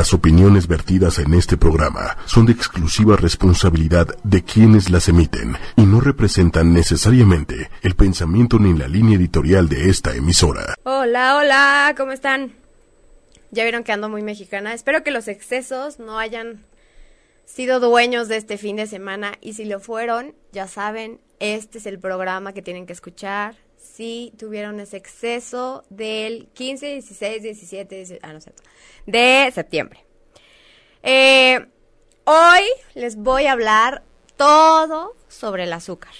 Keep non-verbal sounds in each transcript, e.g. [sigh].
Las opiniones vertidas en este programa son de exclusiva responsabilidad de quienes las emiten y no representan necesariamente el pensamiento ni la línea editorial de esta emisora. Hola, hola, ¿cómo están? Ya vieron que ando muy mexicana. Espero que los excesos no hayan sido dueños de este fin de semana y si lo fueron, ya saben, este es el programa que tienen que escuchar. Tuvieron ese exceso del 15, 16, 17, ah, no sé, de septiembre. Eh, hoy les voy a hablar todo sobre el azúcar.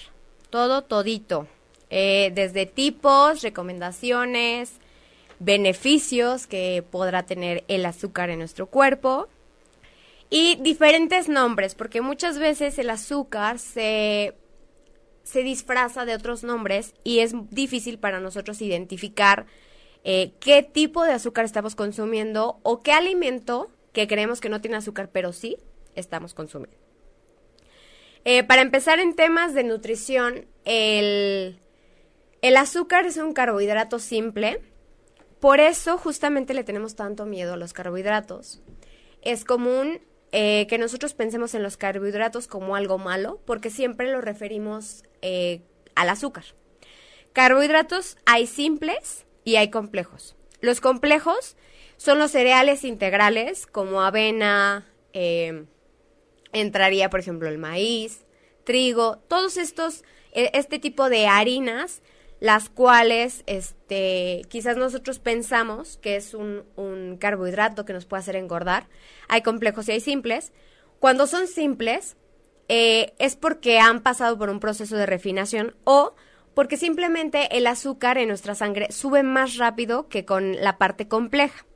Todo, todito. Eh, desde tipos, recomendaciones, beneficios que podrá tener el azúcar en nuestro cuerpo y diferentes nombres, porque muchas veces el azúcar se, se disfraza de otros nombres y es difícil para nosotros identificar eh, qué tipo de azúcar estamos consumiendo o qué alimento que creemos que no tiene azúcar, pero sí estamos consumiendo. Eh, para empezar en temas de nutrición, el, el azúcar es un carbohidrato simple, por eso justamente le tenemos tanto miedo a los carbohidratos. Es común eh, que nosotros pensemos en los carbohidratos como algo malo, porque siempre lo referimos al azúcar. Carbohidratos hay simples y hay complejos. Los complejos son los cereales integrales como avena, eh, entraría por ejemplo el maíz, trigo, todos estos, e, este tipo de harinas, las cuales este, quizás nosotros pensamos que es un, un carbohidrato que nos puede hacer engordar. Hay complejos y hay simples. Cuando son simples, eh, es porque han pasado por un proceso de refinación o porque simplemente el azúcar en nuestra sangre sube más rápido que con la parte compleja.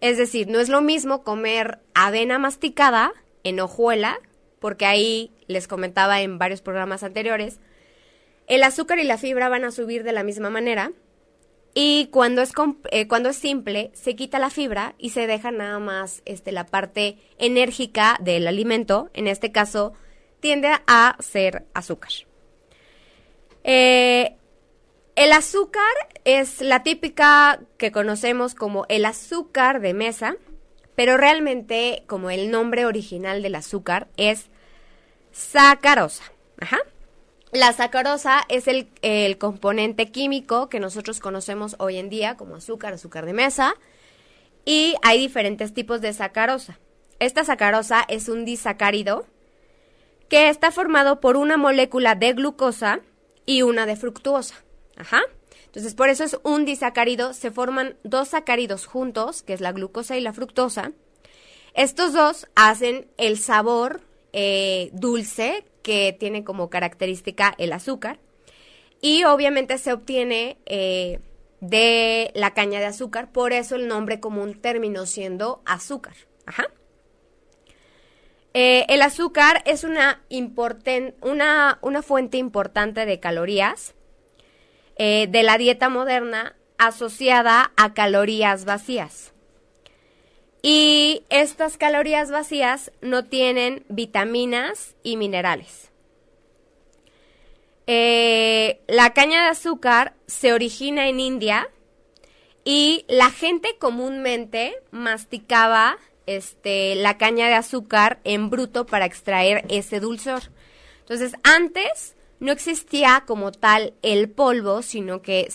Es decir, no es lo mismo comer avena masticada en hojuela, porque ahí les comentaba en varios programas anteriores, el azúcar y la fibra van a subir de la misma manera. Y cuando es, eh, cuando es simple, se quita la fibra y se deja nada más este, la parte enérgica del alimento. En este caso, tiende a ser azúcar. Eh, el azúcar es la típica que conocemos como el azúcar de mesa, pero realmente como el nombre original del azúcar es sacarosa. Ajá. La sacarosa es el, componente químico que nosotros conocemos hoy en día como azúcar, azúcar de mesa, y hay diferentes tipos de sacarosa. Esta sacarosa es un disacárido que está formado por una molécula de glucosa y una de fructuosa. Ajá. Entonces, por eso es un disacárido. Se forman dos sacáridos juntos, que es la glucosa y la fructosa. Estos dos hacen el sabor eh, dulce que tiene como característica el azúcar. Y obviamente se obtiene eh, de la caña de azúcar, por eso el nombre común terminó siendo azúcar. Ajá. Eh, el azúcar es una, una, una, fuente importante de calorías de la dieta moderna asociada a calorías vacías. Y estas calorías vacías no tienen vitaminas y minerales. Eh, la caña de azúcar se origina en India y la gente comúnmente masticaba este, la caña de azúcar en bruto para extraer ese dulzor. Entonces, antes no existía como tal el polvo, sino que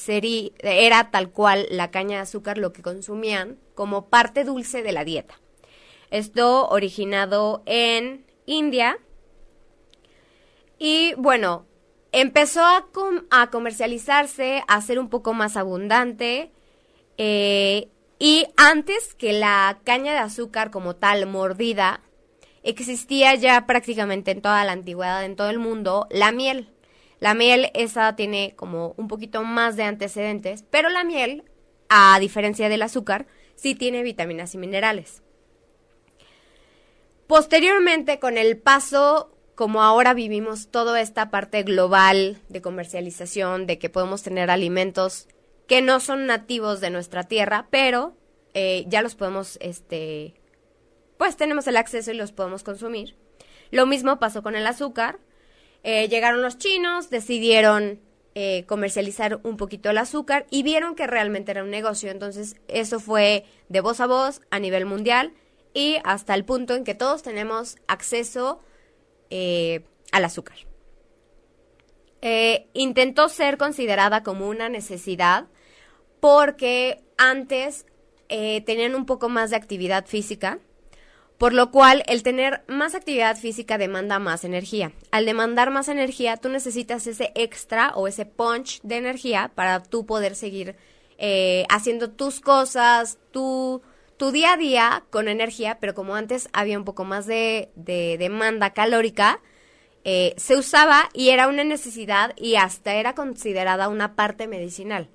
era tal cual la caña de azúcar lo que consumían como parte dulce de la dieta. Esto originado en India. Y bueno, empezó a, a comercializarse, a ser un poco más abundante. Eh, y antes que la caña de azúcar como tal mordida, existía ya prácticamente en toda la antigüedad, en todo el mundo, la miel. La miel esa tiene como un poquito más de antecedentes, pero la miel, a diferencia del azúcar, sí tiene vitaminas y minerales. Posteriormente, con el paso, como ahora vivimos toda esta parte global de comercialización, de que podemos tener alimentos que no son nativos de nuestra tierra, pero eh, ya los podemos, este, pues tenemos el acceso y los podemos consumir. Lo mismo pasó con el azúcar. Eh, llegaron los chinos, decidieron eh, comercializar un poquito el azúcar y vieron que realmente era un negocio. Entonces eso fue de voz a voz a nivel mundial y hasta el punto en que todos tenemos acceso eh, al azúcar. Intentó ser considerada como una necesidad porque antes tenían un poco más de actividad física, por lo cual el tener más actividad física demanda más energía. Al demandar más energía, tú necesitas ese extra o ese punch de energía para tú poder seguir eh, haciendo tus cosas, tu, tu día a día con energía, pero como antes había un poco más de, de demanda calórica, eh, se usaba y era una necesidad y hasta era considerada una parte medicinal.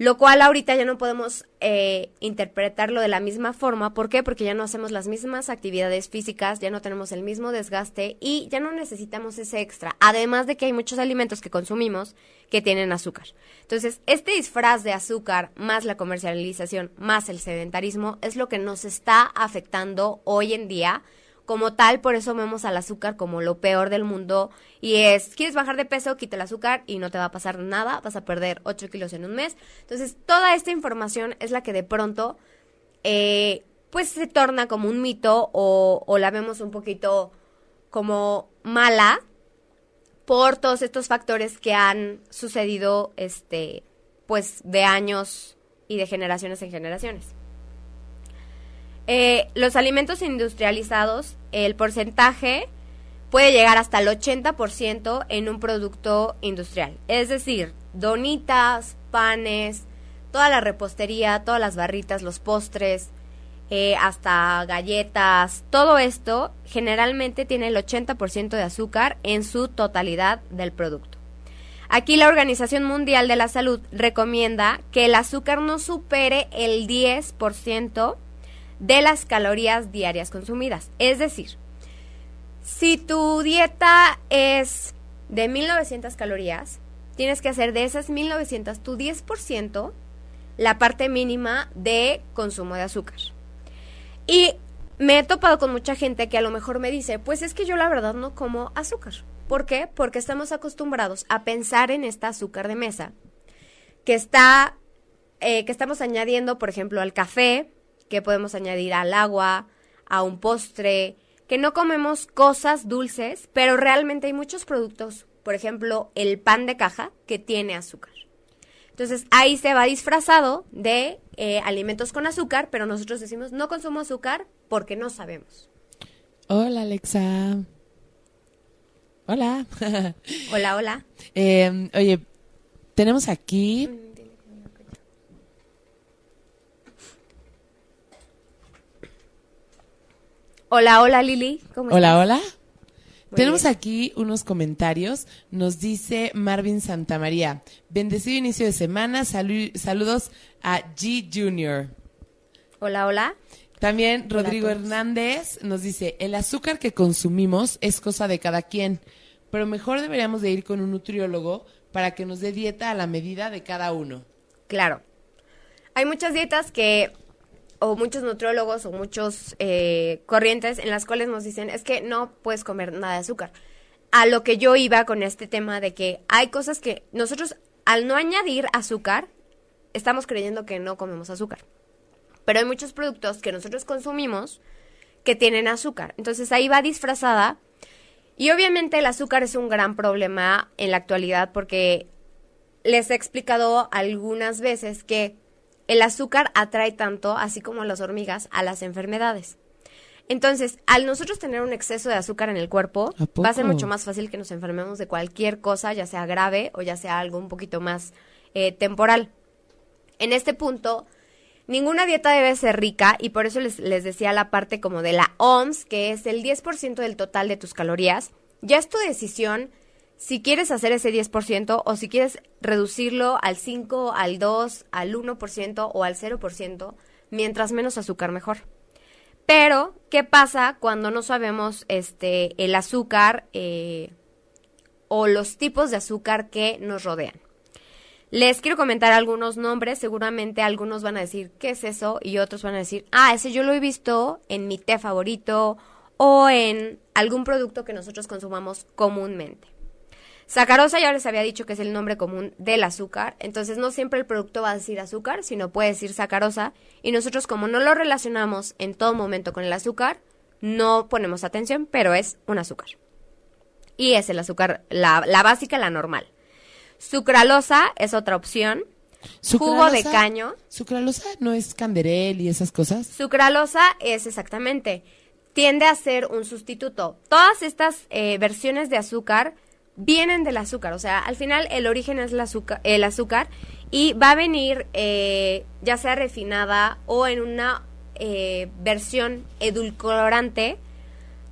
Lo cual ahorita ya no podemos eh, interpretarlo de la misma forma. ¿Por qué? Porque ya no hacemos las mismas actividades físicas, ya no tenemos el mismo desgaste y ya no necesitamos ese extra. Además de que hay muchos alimentos que consumimos que tienen azúcar. Entonces, este disfraz de azúcar más la comercialización más el sedentarismo es lo que nos está afectando hoy en día como tal, por eso vemos al azúcar como lo peor del mundo. Y es, ¿quieres bajar de peso? Quita el azúcar y no te va a pasar nada, vas a perder 8 kilos en un mes. Entonces, toda esta información es la que de pronto, eh, pues se torna como un mito o, o la vemos un poquito como mala por todos estos factores que han sucedido, este, pues de años y de generaciones en generaciones. Eh, los alimentos industrializados, el porcentaje puede llegar hasta el 80% en un producto industrial. Es decir, donitas, panes, toda la repostería, todas las barritas, los postres, eh, hasta galletas, todo esto generalmente tiene el 80% de azúcar en su totalidad del producto. Aquí la Organización Mundial de la Salud recomienda que el azúcar no supere el 10% de las calorías diarias consumidas. Es decir, si tu dieta es de 1900 calorías, tienes que hacer de esas 1900 tu 10% la parte mínima de consumo de azúcar. Y me he topado con mucha gente que a lo mejor me dice, pues es que yo la verdad no como azúcar. ¿Por qué? Porque estamos acostumbrados a pensar en esta azúcar de mesa que está, eh, que estamos añadiendo, por ejemplo, al café, que podemos añadir al agua, a un postre, que no comemos cosas dulces, pero realmente hay muchos productos, por ejemplo, el pan de caja, que tiene azúcar. Entonces ahí se va disfrazado de eh, alimentos con azúcar, pero nosotros decimos no consumo azúcar porque no sabemos. Hola Alexa. Hola. [laughs] hola, hola. Em, oye, tenemos aquí Hola, hola Lili. ¿Cómo hola, hola. Tenemos aquí unos comentarios. Nos dice Marvin Santamaría. Bendecido inicio de semana. saludos a G Junior. Hola, hola. También Rodrigo Hernández nos dice, el azúcar que consumimos es cosa de cada quien, pero mejor deberíamos de ir con un nutriólogo para que nos dé dieta a la medida de cada uno. Claro. Hay muchas dietas que o muchos nutriólogos o muchos eh, corrientes en las cuales nos dicen es que no puedes comer nada de azúcar. A lo que yo iba con este tema de que hay cosas que nosotros al no añadir azúcar estamos creyendo que no comemos azúcar. Pero hay muchos productos que nosotros consumimos que tienen azúcar. Entonces ahí va disfrazada. Y obviamente el azúcar es un gran problema en la actualidad porque les he explicado algunas veces que el azúcar atrae tanto, así como las hormigas, a las enfermedades. Entonces, al nosotros tener un exceso de azúcar en el cuerpo, va a ser mucho más fácil que nos enfermemos de cualquier cosa, ya sea grave o ya sea algo un poquito más eh, temporal. En este punto, ninguna dieta debe ser rica y por eso les, les decía la parte como de la OMS, que es el 10% del total de tus calorías. Ya es tu decisión si quieres hacer ese 10% o si quieres reducirlo al 5, al 2, al 1% o al 0%, mientras menos azúcar mejor. Pero, ¿qué pasa cuando no sabemos este, el azúcar eh, o los tipos de azúcar que nos rodean? Les quiero comentar algunos nombres, seguramente algunos van a decir, ¿qué es eso? Y otros van a decir, ah, ese yo lo he visto en mi té favorito o en algún producto que nosotros consumamos comúnmente. Sacarosa ya les había dicho que es el nombre común del azúcar, entonces no siempre el producto va a decir azúcar, sino puede decir sacarosa, y nosotros como no lo relacionamos en todo momento con el azúcar, no ponemos atención, pero es un azúcar. Y es el azúcar, la, básica, la normal. Sucralosa es otra opción. Jugo de caño. ¿Sucralosa no es canderel y esas cosas? Sucralosa es exactamente. Tiende a ser un sustituto. Todas estas eh, versiones de azúcar vienen del azúcar. O sea, al final el origen es el azúcar, el azúcar y va a venir eh, ya sea refinada o en una eh, versión edulcorante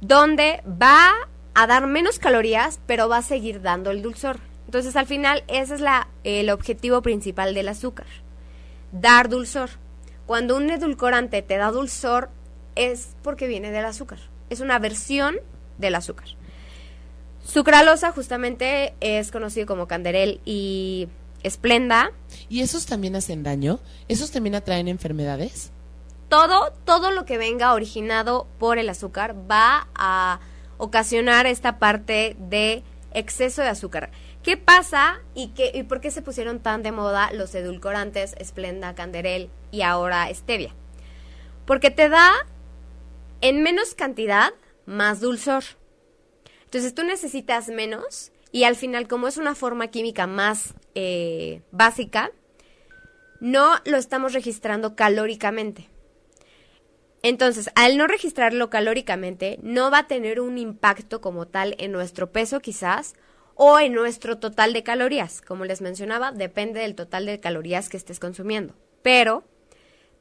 donde va a dar menos calorías, pero va a seguir dando el dulzor. Entonces, al final, ese es la, el objetivo principal del azúcar, dar dulzor. Cuando un edulcorante te da dulzor, es porque viene del azúcar. Es una versión del azúcar. Sucralosa justamente es conocido como canderel y esplenda. ¿Y esos también hacen daño? ¿Esos también atraen enfermedades? Todo, todo lo que venga originado por el azúcar va a ocasionar esta parte de exceso de azúcar. ¿Qué pasa y, qué, y por qué se pusieron tan de moda los edulcorantes esplenda, canderel y ahora stevia? Porque te da en menos cantidad más dulzor. Entonces tú necesitas menos y al final como es una forma química más eh, básica, no lo estamos registrando calóricamente. Entonces, al no registrarlo calóricamente, no va a tener un impacto como tal en nuestro peso quizás o en nuestro total de calorías. Como les mencionaba, depende del total de calorías que estés consumiendo. Pero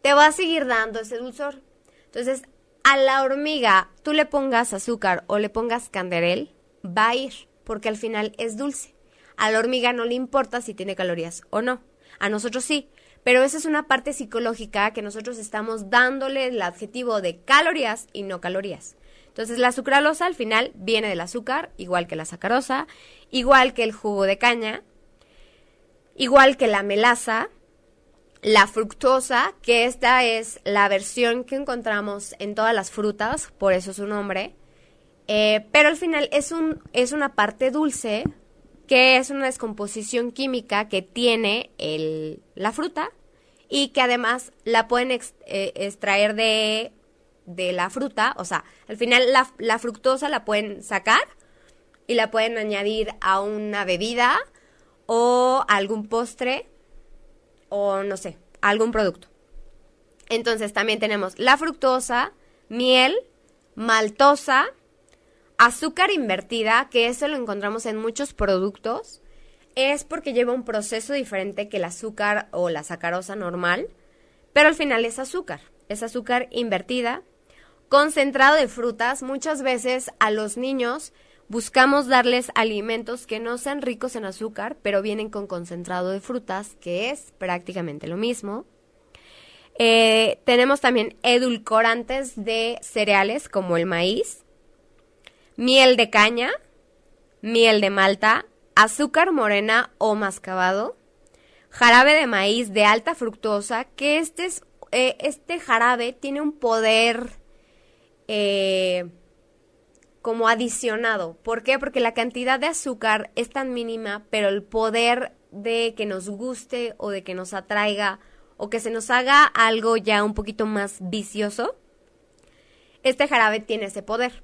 te va a seguir dando ese dulzor. Entonces, a la hormiga tú le pongas azúcar o le pongas canderel, va a ir, porque al final es dulce. A la hormiga no le importa si tiene calorías o no. A nosotros sí. Pero esa es una parte psicológica que nosotros estamos dándole el adjetivo de calorías y no calorías. Entonces la sucralosa al final viene del azúcar, igual que la sacarosa, igual que el jugo de caña, igual que la melaza, la fructosa, que esta es la versión que encontramos en todas las frutas, por eso su nombre. Eh, pero al final es, un, es una parte dulce que es una descomposición química que tiene el, la fruta y que además la pueden eh, extraer de, de, la fruta. O sea, al final la, la fructosa la pueden sacar y la pueden añadir a una bebida o algún postre o no sé, algún producto. Entonces también tenemos la fructosa, miel, maltosa, azúcar invertida, que eso lo encontramos en muchos productos, es porque lleva un proceso diferente que el azúcar o la sacarosa normal, pero al final es azúcar, es azúcar invertida, concentrado de frutas. Muchas veces a los niños Buscamos darles alimentos que no sean ricos en azúcar, pero vienen con concentrado de frutas, que es prácticamente lo mismo. Eh, tenemos también edulcorantes de cereales como el maíz, miel de caña, miel de malta, azúcar morena o mascabado, jarabe de maíz de alta fructosa, que este, es, eh, este jarabe tiene un poder eh, como adicionado. ¿Por qué? Porque la cantidad de azúcar es tan mínima, pero el poder de que nos guste o de que nos atraiga o que se nos haga algo ya un poquito más vicioso, este jarabe tiene ese poder.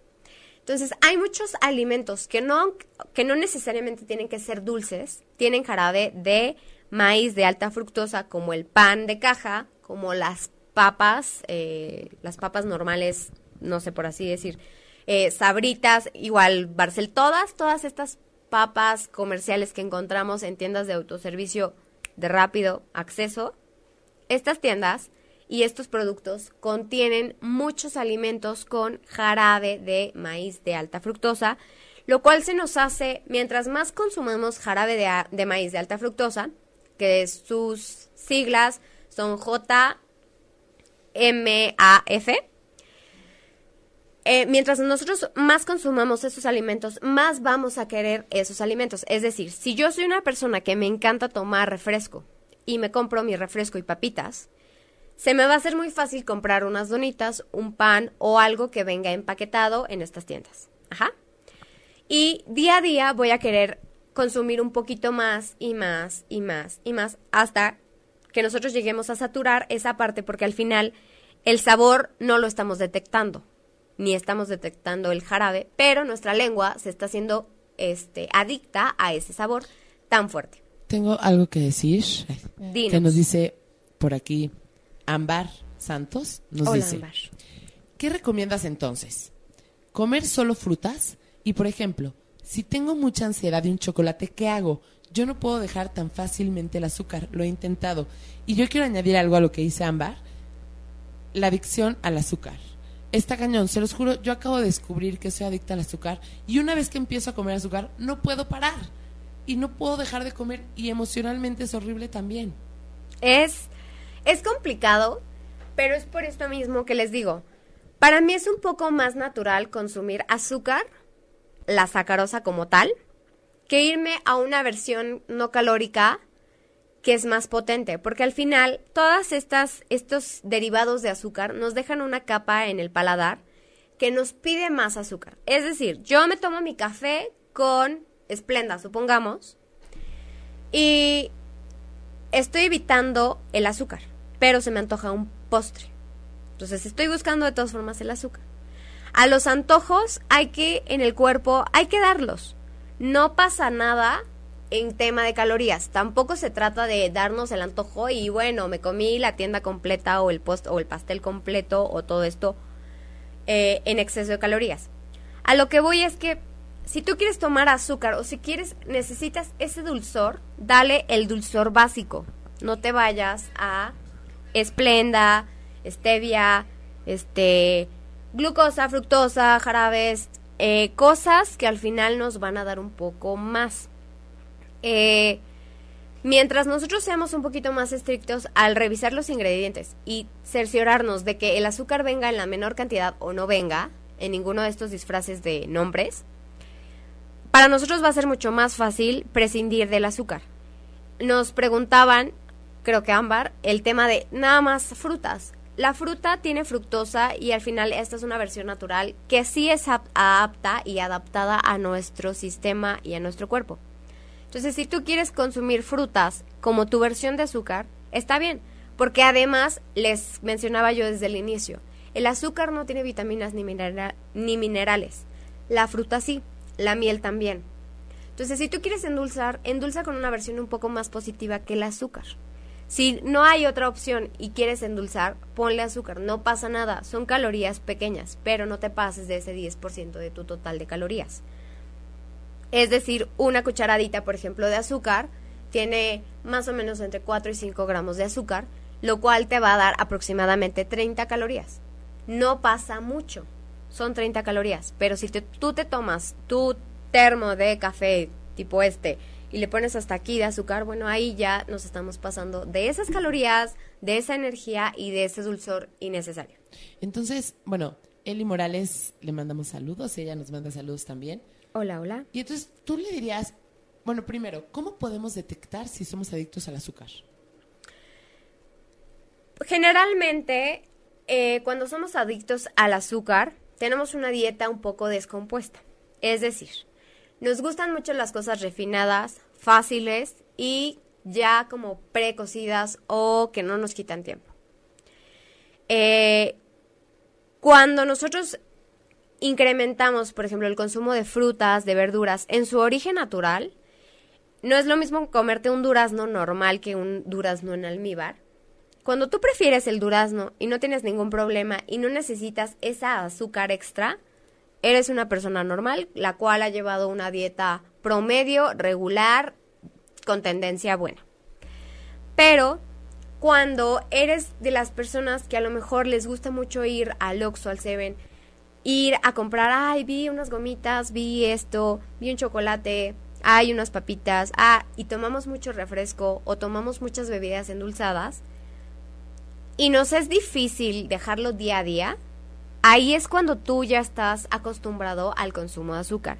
Entonces, hay muchos alimentos que no, que no necesariamente tienen que ser dulces, tienen jarabe de maíz de alta fructosa, como el pan de caja, como las papas, eh, las papas normales, no sé por así decir, eh, sabritas, igual Barcel, todas, todas estas papas comerciales que encontramos en tiendas de autoservicio de rápido acceso, estas tiendas y estos productos contienen muchos alimentos con jarabe de maíz de alta fructosa, lo cual se nos hace, mientras más consumamos jarabe de, de maíz de alta fructosa, que sus siglas son JMAF, eh, mientras nosotros más consumamos esos alimentos, más vamos a querer esos alimentos. Es decir, si yo soy una persona que me encanta tomar refresco y me compro mi refresco y papitas, se me va a hacer muy fácil comprar unas donitas, un pan o algo que venga empaquetado en estas tiendas. Ajá. Y día a día voy a querer consumir un poquito más y más y más y más hasta que nosotros lleguemos a saturar esa parte porque al final el sabor no lo estamos detectando ni estamos detectando el jarabe, pero nuestra lengua se está haciendo este adicta a ese sabor tan fuerte. Tengo algo que decir. Que nos dice por aquí Ámbar Santos. Nos Hola, dice, ¿qué recomiendas entonces? ¿Comer solo frutas? Y por ejemplo, si tengo mucha ansiedad de un chocolate, ¿qué hago? Yo no puedo dejar tan fácilmente el azúcar, lo he intentado. Y yo quiero añadir algo a lo que dice Ámbar, la adicción al azúcar. Está cañón, se los juro, yo acabo de descubrir que soy adicta al azúcar y una vez que empiezo a comer azúcar, no puedo parar. Y no puedo dejar de comer y emocionalmente es horrible también. Es, es complicado, pero es por esto mismo que les digo. Para mí es un poco más natural consumir azúcar, la sacarosa como tal, que irme a una versión no calórica que es más potente, porque al final todas estas estos derivados de azúcar nos dejan una capa en el paladar que nos pide más azúcar. Es decir, yo me tomo mi café con esplenda, supongamos, y estoy evitando el azúcar, pero se me antoja un postre. Entonces estoy buscando de todas formas el azúcar. A los antojos hay que en el cuerpo hay que darlos. No pasa nada en tema de calorías. Tampoco se trata de darnos el antojo y bueno, me comí la tienda completa o el post o el pastel completo o todo esto eh, en exceso de calorías. A lo que voy es que si tú quieres tomar azúcar o si quieres necesitas ese dulzor, dale el dulzor básico. No te vayas a esplenda, stevia, este, glucosa, fructosa, jarabes, eh, cosas que al final nos van a dar un poco más. Eh, mientras nosotros seamos un poquito más estrictos al revisar los ingredientes y cerciorarnos de que el azúcar venga en la menor cantidad o no venga en ninguno de estos disfraces de nombres, para nosotros va a ser mucho más fácil prescindir del azúcar. Nos preguntaban, creo que Ámbar, el tema de nada más frutas. La fruta tiene fructosa y al final esta es una versión natural que sí es apta y adaptada a nuestro sistema y a nuestro cuerpo. Entonces, si tú quieres consumir frutas como tu versión de azúcar, está bien, porque además les mencionaba yo desde el inicio, el azúcar no tiene vitaminas ni, ni minerales, la fruta sí, la miel también. Entonces, si tú quieres endulzar, endulza con una versión un poco más positiva que el azúcar. Si no hay otra opción y quieres endulzar, ponle azúcar, no pasa nada, son calorías pequeñas, pero no te pases de ese 10% de tu total de calorías. Es decir, una cucharadita, por ejemplo, de azúcar tiene más o menos entre 4 y 5 gramos de azúcar, lo cual te va a dar aproximadamente 30 calorías. No pasa mucho, son 30 calorías, pero si tú te tomas tu termo de café tipo este y le pones hasta aquí de azúcar, bueno, ahí ya nos estamos pasando de esas calorías, de esa energía y de ese dulzor innecesario. Entonces, bueno, Eli Morales le mandamos saludos, ella nos manda saludos también. Hola, hola. Y entonces tú le dirías, bueno, primero, ¿cómo podemos detectar si somos adictos al azúcar? Generalmente, eh, cuando somos adictos al azúcar, tenemos una dieta un poco descompuesta. Es decir, nos gustan mucho las cosas refinadas, fáciles y ya como precocidas o que no nos quitan tiempo. Eh, cuando nosotros incrementamos, por ejemplo, el consumo de frutas, de verduras en su origen natural, no es lo mismo comerte un durazno normal que un durazno en almíbar. Cuando tú prefieres el durazno y no tienes ningún problema y no necesitas esa azúcar extra, eres una persona normal, la cual ha llevado una dieta promedio, regular, con tendencia buena. Pero cuando eres de las personas que a lo mejor les gusta mucho ir al Oxxo, al Seven, ir a comprar, ay, vi unas gomitas, vi esto, vi un chocolate, hay unas papitas, ah, y tomamos mucho refresco o tomamos muchas bebidas endulzadas y nos es difícil dejarlo día a día, ahí es cuando tú ya estás acostumbrado al consumo de azúcar.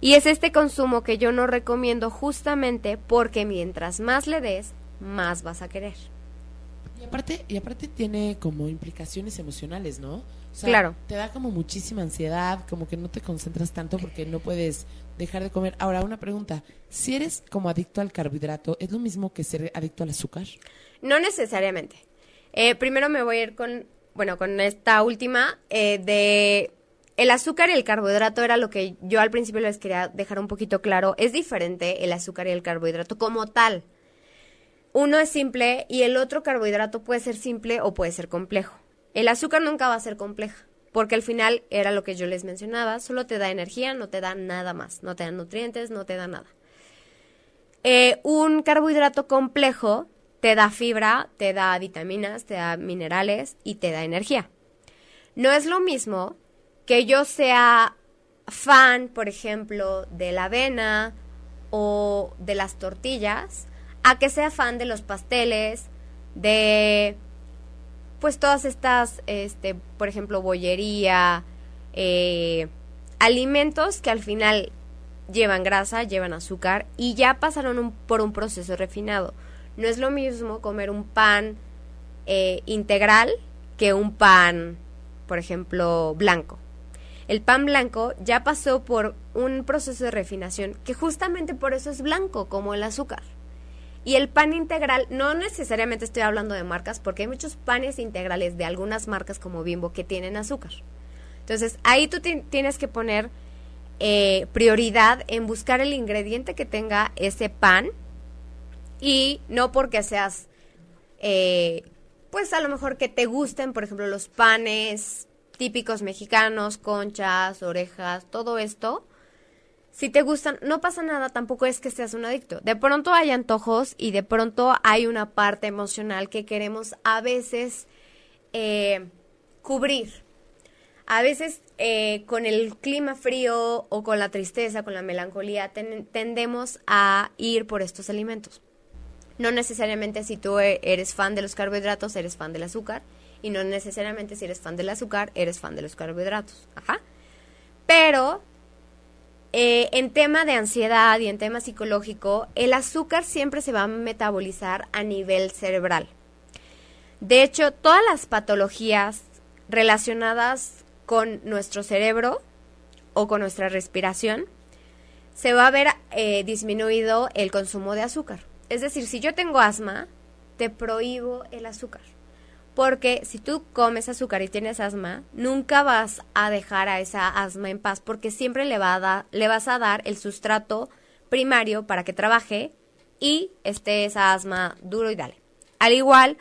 Y es este consumo que yo no recomiendo justamente porque mientras más le des, más vas a querer. Y aparte, y aparte tiene como implicaciones emocionales, ¿no? O sea, Claro. Te da como muchísima ansiedad, como que no te concentras tanto porque no puedes dejar de comer. Ahora, una pregunta. Si eres como adicto al carbohidrato, ¿es lo mismo que ser adicto al azúcar? No necesariamente. Eh, primero me voy a ir con, bueno, con esta última eh, de el azúcar y el carbohidrato era lo que yo al principio les quería dejar un poquito claro. Es diferente el azúcar y el carbohidrato como tal. Uno es simple y el otro carbohidrato puede ser simple o puede ser complejo. El azúcar nunca va a ser compleja, porque al final era lo que yo les mencionaba, solo te da energía, no te da nada más, no te da nutrientes, no te da nada. Eh, un carbohidrato complejo te da fibra, te da vitaminas, te da minerales y te da energía. No es lo mismo que yo sea fan, por ejemplo, de la avena o de las tortillas, a que sea fan de los pasteles, de pues todas estas, este, por ejemplo, bollería, eh, alimentos que al final llevan grasa, llevan azúcar y ya pasaron un- por un proceso refinado. No es lo mismo comer un pan eh, integral que un pan, por ejemplo, blanco. El pan blanco ya pasó por un proceso de refinación que justamente por eso es blanco, como el azúcar. Y el pan integral, no necesariamente estoy hablando de marcas, porque hay muchos panes integrales de algunas marcas como Bimbo que tienen azúcar. Entonces, ahí tú ti- tienes que poner eh, prioridad en buscar el ingrediente que tenga ese pan y no porque seas, eh, pues a lo mejor que te gusten, por ejemplo, los panes típicos mexicanos, conchas, orejas, todo esto. Si te gustan, no pasa nada, tampoco es que seas un adicto. De pronto hay antojos y de pronto hay una parte emocional que queremos a veces eh, cubrir. A veces eh, con el clima frío o con la tristeza, con la melancolía, ten- tendemos a ir por estos alimentos. No necesariamente si tú e- eres fan de los carbohidratos, eres fan del azúcar. Y no necesariamente si eres fan del azúcar, eres fan de los carbohidratos. Ajá. Pero eh, en tema de ansiedad y en tema psicológico, el azúcar siempre se va a metabolizar a nivel cerebral. De hecho, todas las patologías relacionadas con nuestro cerebro o con nuestra respiración, se va a ver eh, disminuido el consumo de azúcar. Es decir, si yo tengo asma, te prohíbo el azúcar. Porque si tú comes azúcar y tienes asma, nunca vas a dejar a esa asma en paz porque siempre le, le vas a dar el sustrato primario para que trabaje y esté esa asma duro y dale. Al igual,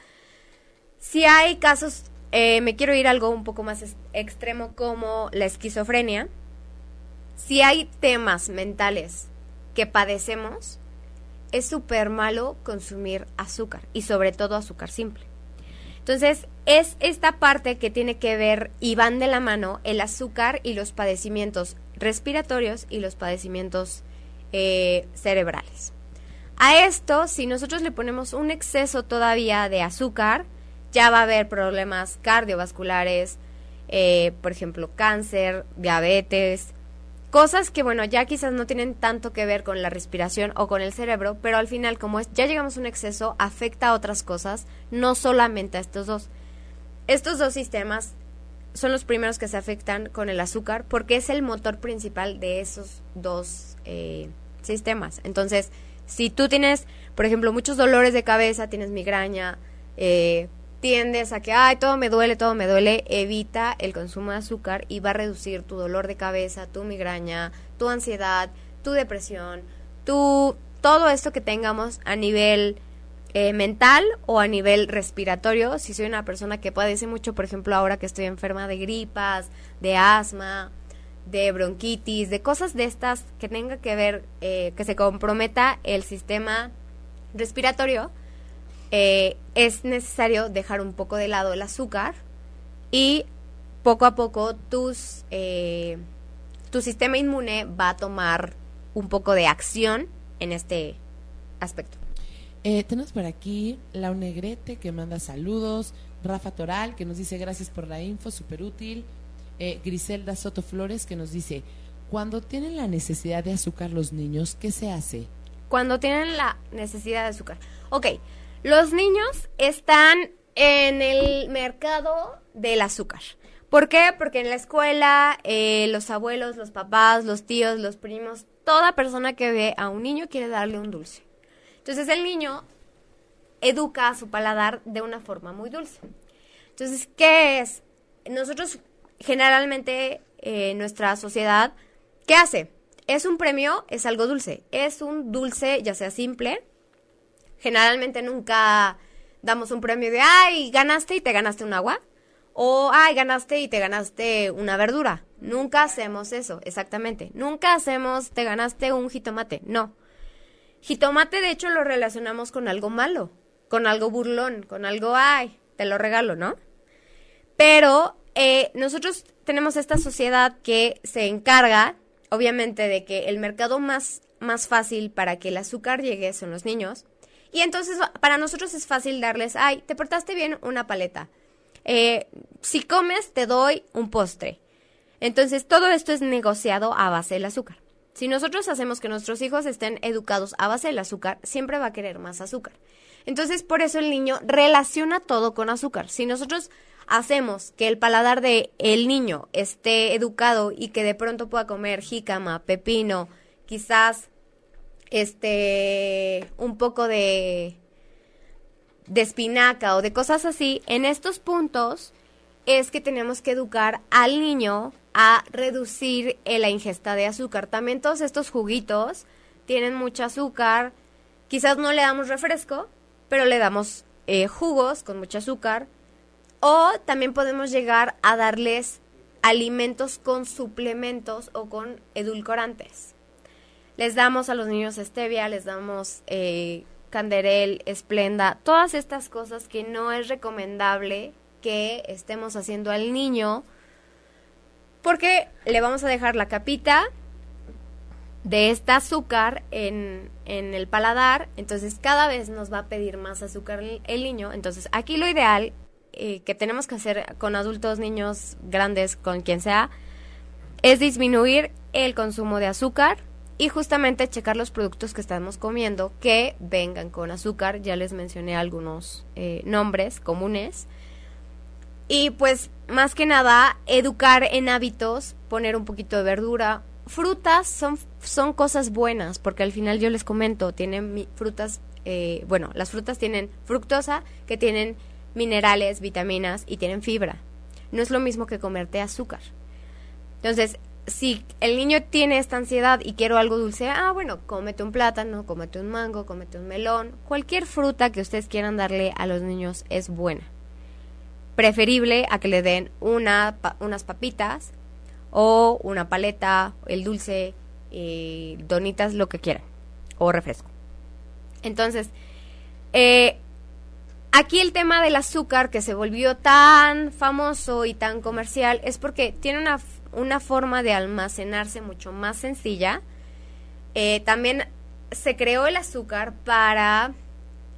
si hay casos, eh, me quiero ir a algo un poco más extremo como la esquizofrenia, si hay temas mentales que padecemos, es súper malo consumir azúcar y sobre todo azúcar simple. Entonces, es esta parte que tiene que ver y van de la mano el azúcar y los padecimientos respiratorios y los padecimientos eh, cerebrales. A esto, si nosotros le ponemos un exceso todavía de azúcar, ya va a haber problemas cardiovasculares, eh, por ejemplo, cáncer, diabetes, cosas que, bueno, ya quizás no tienen tanto que ver con la respiración o con el cerebro, pero al final, como es, ya llegamos a un exceso, afecta a otras cosas, no solamente a estos dos. Estos dos sistemas son los primeros que se afectan con el azúcar porque es el motor principal de esos dos eh, sistemas. Entonces, si tú tienes, por ejemplo, muchos dolores de cabeza, tienes migraña, eh, tiendes a que, ay, todo me duele, todo me duele, evita el consumo de azúcar y va a reducir tu dolor de cabeza, tu migraña, tu ansiedad, tu depresión, tu, todo esto que tengamos a nivel eh, mental o a nivel respiratorio. Si soy una persona que padece mucho, por ejemplo, ahora que estoy enferma de gripas, de asma, de bronquitis, de cosas de estas que tenga que ver, eh, que se comprometa el sistema respiratorio, eh, es necesario dejar un poco de lado el azúcar y poco a poco tus, eh, tu sistema inmune va a tomar un poco de acción en este aspecto. Eh, tenemos por aquí Lau Negrete que manda saludos, Rafa Toral que nos dice gracias por la info, súper útil, eh, Griselda Soto Flores que nos dice, cuando tienen la necesidad de azúcar los niños, ¿qué se hace? Cuando tienen la necesidad de azúcar. Ok, los niños están en el mercado del azúcar. ¿Por qué? Porque en la escuela, eh, los abuelos, los papás, los tíos, los primos, toda persona que ve a un niño quiere darle un dulce. Entonces el niño educa a su paladar de una forma muy dulce. Entonces, ¿qué es? Nosotros generalmente, eh, nuestra sociedad, ¿qué hace? Es un premio, es algo dulce. Es un dulce, ya sea simple. Generalmente nunca damos un premio de, ay, ganaste y te ganaste un agua. O, ay, ganaste y te ganaste una verdura. Nunca hacemos eso, exactamente. Nunca hacemos, te ganaste un jitomate. No. Jitomate, de hecho, lo relacionamos con algo malo, con algo burlón, con algo, ay, te lo regalo, ¿no? Pero eh, nosotros tenemos esta sociedad que se encarga, obviamente, de que el mercado más, más fácil para que el azúcar llegue son los niños. Y entonces para nosotros es fácil darles, ay, te portaste bien una paleta. Eh, si comes, te doy un postre. Entonces todo esto es negociado a base del azúcar. Si nosotros hacemos que nuestros hijos estén educados a base del azúcar, siempre va a querer más azúcar. Entonces, por eso el niño relaciona todo con azúcar. Si nosotros hacemos que el paladar de el niño esté educado y que de pronto pueda comer jícama, pepino, quizás este un poco de de espinaca o de cosas así, en estos puntos es que tenemos que educar al niño a reducir la ingesta de azúcar. También todos estos juguitos tienen mucho azúcar. Quizás no le damos refresco, pero le damos eh, jugos con mucho azúcar. O también podemos llegar a darles alimentos con suplementos o con edulcorantes. Les damos a los niños stevia, les damos eh, canderel, esplenda, todas estas cosas que no es recomendable que estemos haciendo al niño porque le vamos a dejar la capita de este azúcar en, en, el paladar, entonces cada vez nos va a pedir más azúcar el, niño. Entonces aquí lo ideal eh, que tenemos que hacer con adultos, niños, grandes, con quien sea, es disminuir el consumo de azúcar y justamente checar los productos que estamos comiendo que vengan con azúcar. Ya les mencioné algunos eh, nombres comunes. Y pues más que nada, educar en hábitos, poner un poquito de verdura. Frutas son, son cosas buenas, porque al final yo les comento, tienen frutas, eh, bueno, las frutas tienen fructosa, que tienen minerales, vitaminas y tienen fibra. No es lo mismo que comerte azúcar. Entonces, si el niño tiene esta ansiedad y quiero algo dulce, ah, bueno, cómete un plátano, cómete un mango, cómete un melón, cualquier fruta que ustedes quieran darle a los niños es buena preferible a que le den una, unas papitas o una paleta, el dulce, eh, donitas, lo que quieran, o refresco. Entonces, eh, aquí el tema del azúcar que se volvió tan famoso y tan comercial es porque tiene una, una forma de almacenarse mucho más sencilla. Eh, también se creó el azúcar para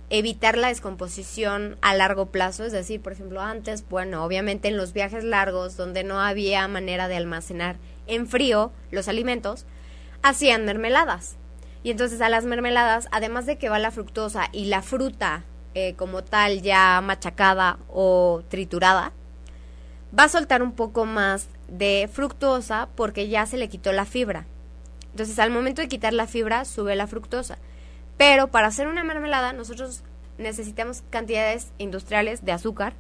evitar la descomposición a largo plazo, es decir, por ejemplo, antes, bueno, obviamente en los viajes largos donde no había manera de almacenar en frío los alimentos, hacían mermeladas. Y entonces a las mermeladas, además de que va la fructosa y la fruta eh, como tal ya machacada o triturada, va a soltar un poco más de fructosa porque ya se le quitó la fibra. Entonces al momento de quitar la fibra sube la fructosa. Pero para hacer una mermelada nosotros necesitamos cantidades industriales de azúcar,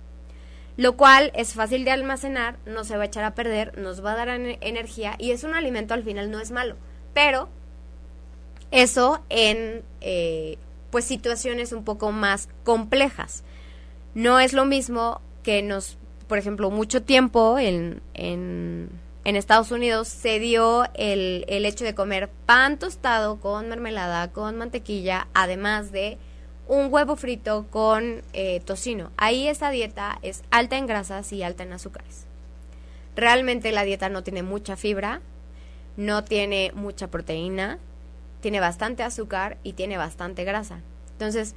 lo cual es fácil de almacenar, no se va a echar a perder, nos va a dar energía y es un alimento al final, no es malo. Pero eso en eh, pues situaciones un poco más complejas. No es lo mismo que nos, por ejemplo, mucho tiempo en, Estados Unidos se dio el, el hecho de comer pan tostado con mermelada, con mantequilla, además de un huevo frito con eh, tocino. Ahí esa dieta es alta en grasas y alta en azúcares. Realmente la dieta no tiene mucha fibra, no tiene mucha proteína, tiene bastante azúcar y tiene bastante grasa. Entonces,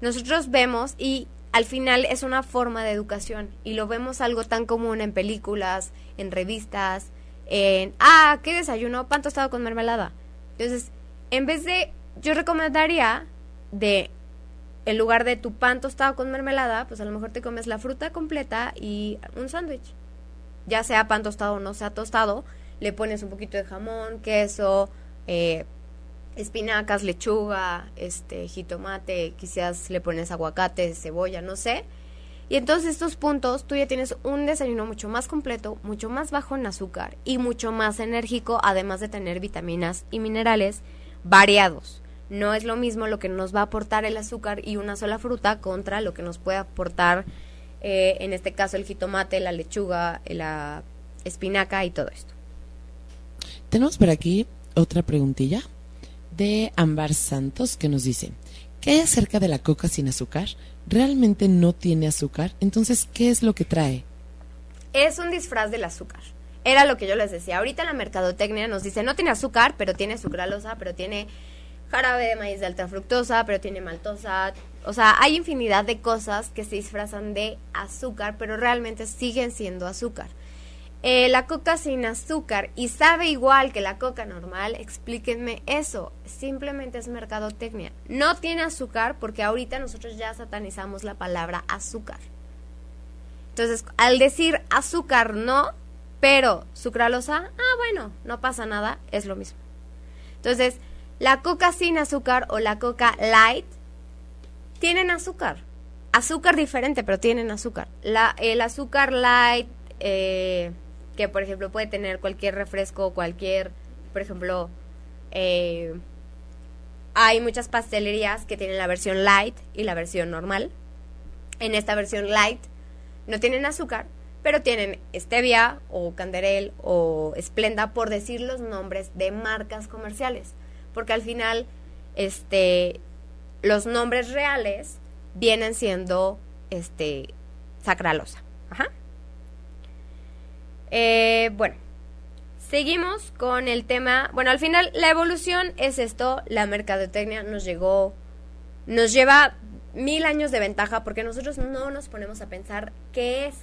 nosotros vemos y al final es una forma de educación y lo vemos algo tan común en películas, en revistas, en, ah, ¿qué desayuno? Pan tostado con mermelada. Entonces, en vez de, yo recomendaría de, en lugar de tu pan tostado con mermelada, pues a lo mejor te comes la fruta completa y un sándwich. ya sea pan tostado o no sea tostado, le pones un poquito de jamón, queso, eh, espinacas, lechuga, este, jitomate, quizás le pones aguacate, cebolla, no sé. Y entonces estos puntos tú ya tienes un desayuno mucho más completo, mucho más bajo en azúcar y mucho más enérgico, además de tener vitaminas y minerales variados. No es lo mismo lo que nos va a aportar el azúcar y una sola fruta contra lo que nos puede aportar, eh, en este caso, el jitomate, la lechuga, la espinaca y todo esto. Tenemos por aquí otra preguntilla de Ambar Santos que nos dice, ¿qué hay acerca de la coca sin azúcar? ¿Realmente no tiene azúcar? Entonces, ¿qué es lo que trae? Es un disfraz del azúcar. Era lo que yo les decía. Ahorita la mercadotecnia nos dice, no tiene azúcar, pero tiene sucralosa, pero tiene jarabe de maíz de alta fructosa, pero tiene maltosa. O sea, hay infinidad de cosas que se disfrazan de azúcar, pero realmente siguen siendo azúcar. Eh, la coca sin azúcar y sabe igual que la coca normal, explíquenme eso. Simplemente es mercadotecnia. No tiene azúcar porque ahorita nosotros ya satanizamos la palabra azúcar. Entonces, al decir azúcar no, pero sucralosa, ah, bueno, no pasa nada, es lo mismo. Entonces, la coca sin azúcar o la coca light tienen azúcar. Azúcar diferente, pero tienen azúcar. La, el azúcar light... Eh, que por ejemplo puede tener cualquier refresco, cualquier, por ejemplo, eh, hay muchas pastelerías que tienen la versión light y la versión normal. En esta versión light no tienen azúcar, pero tienen stevia o canderel o esplenda por decir los nombres de marcas comerciales, porque al final este los nombres reales vienen siendo este sacralosa. Ajá. Eh, bueno, seguimos con el tema. Bueno, al final la evolución es esto. La mercadotecnia nos llegó, nos lleva mil años de ventaja porque nosotros no nos ponemos a pensar qué es.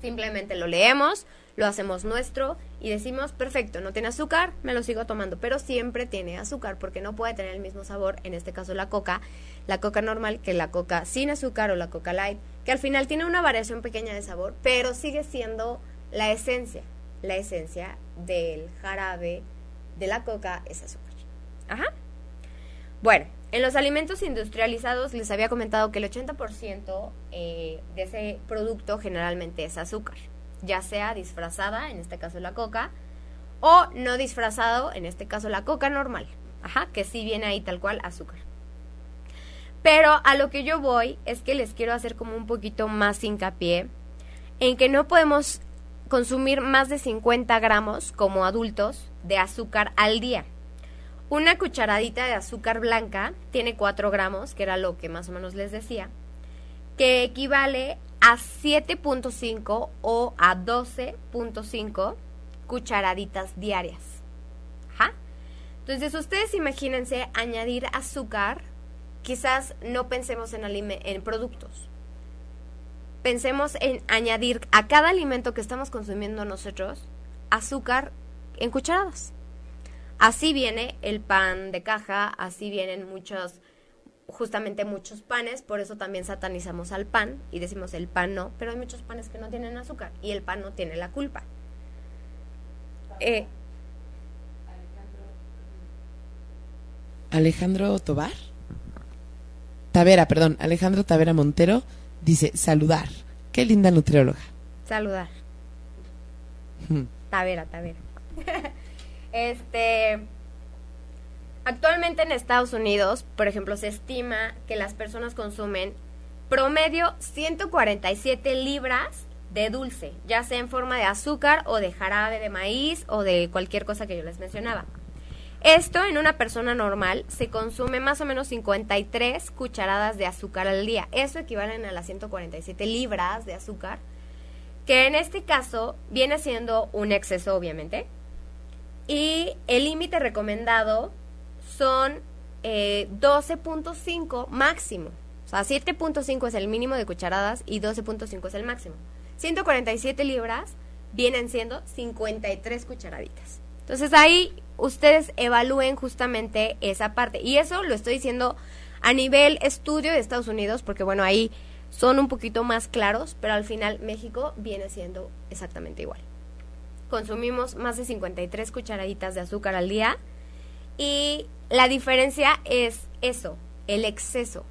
Simplemente lo leemos, lo hacemos nuestro y decimos, perfecto, no tiene azúcar, me lo sigo tomando, pero siempre tiene azúcar porque no puede tener el mismo sabor, en este caso la coca, la coca normal que la coca sin azúcar o la coca light, que al final tiene una variación pequeña de sabor, pero sigue siendo la esencia, la esencia del jarabe de la coca es azúcar. Ajá. Bueno, en los alimentos industrializados les había comentado que el 80% eh, de ese producto generalmente es azúcar, ya sea disfrazada, en este caso la coca, o no disfrazado, en este caso la coca normal, ajá, que sí viene ahí tal cual azúcar. Pero a lo que yo voy es que les quiero hacer como un poquito más hincapié en que no podemos consumir más de 50 gramos como adultos de azúcar al día. Una cucharadita de azúcar blanca tiene 4 gramos, que era lo que más o menos les decía, que equivale a 7.5 o a 12.5 cucharaditas diarias. Entonces ustedes imagínense añadir azúcar, quizás no pensemos en, en productos, pensemos en añadir a cada alimento que estamos consumiendo nosotros azúcar en cucharadas. Así viene el pan de caja, así vienen muchos, justamente muchos panes, por eso también satanizamos al pan y decimos el pan no, pero hay muchos panes que no tienen azúcar y el pan no tiene la culpa. Eh, Alejandro Tobar. Tavera, perdón, Alejandro Tavera Montero Dice, saludar. Qué linda nutrióloga. Saludar. Hmm. Tavera, Tavera. [laughs] este. Actualmente en Estados Unidos, por ejemplo, se estima que las personas consumen promedio 147 libras de dulce, ya sea en forma de azúcar o de jarabe de maíz o de cualquier cosa que yo les mencionaba. Esto en una persona normal se consume más o menos 53 cucharadas de azúcar al día. Eso equivalen a las 147 libras de azúcar, que en este caso viene siendo un exceso obviamente. Y el límite recomendado son 12.5 eh, máximo. O sea, 7.5 es el mínimo de cucharadas y 12.5 es el máximo. 147 libras vienen siendo 53 cucharaditas. Entonces ahí ustedes evalúen justamente esa parte. Y eso lo estoy diciendo a nivel estudio de Estados Unidos, porque bueno, ahí son un poquito más claros, pero al final México viene siendo exactamente igual. Consumimos más de 53 cucharaditas de azúcar al día y la diferencia es eso, el exceso.